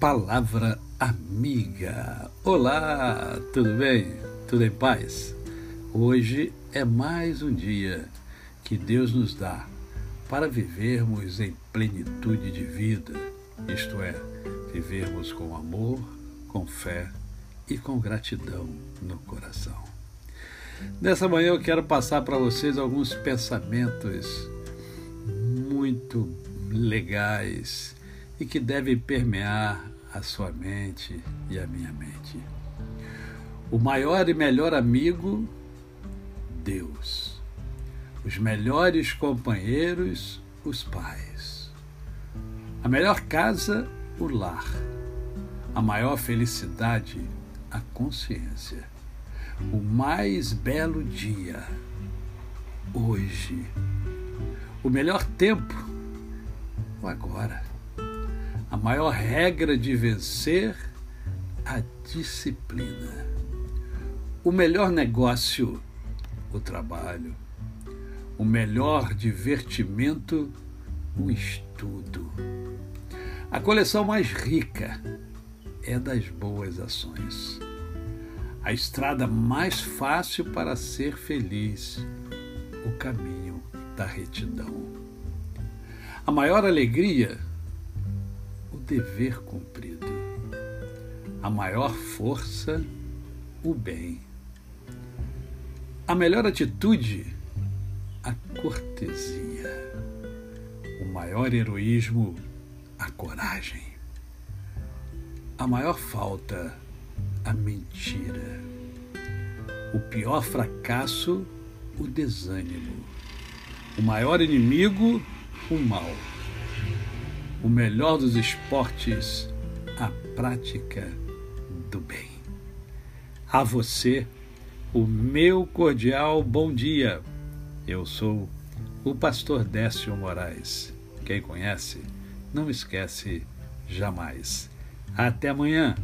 Palavra Amiga. Olá, tudo bem? Tudo em paz? Hoje é mais um dia que Deus nos dá para vivermos em plenitude de vida, isto é, vivermos com amor, com fé e com gratidão no coração. Nessa manhã eu quero passar para vocês alguns pensamentos muito legais e que devem permear a sua mente e a minha mente. O maior e melhor amigo, Deus. Os melhores companheiros, os pais. A melhor casa, o lar. A maior felicidade, a consciência. O mais belo dia, hoje. O melhor tempo, o agora. A maior regra de vencer, a disciplina. O melhor negócio, o trabalho. O melhor divertimento, o estudo. A coleção mais rica é das boas ações. A estrada mais fácil para ser feliz, o caminho da retidão. A maior alegria, dever cumprido. A maior força, o bem. A melhor atitude, a cortesia. O maior heroísmo, a coragem. A maior falta, a mentira. O pior fracasso, o desânimo. O maior inimigo, o mal. O melhor dos esportes, a prática do bem. A você, o meu cordial bom dia. Eu sou o pastor Décio Moraes. Quem conhece, não esquece jamais. Até amanhã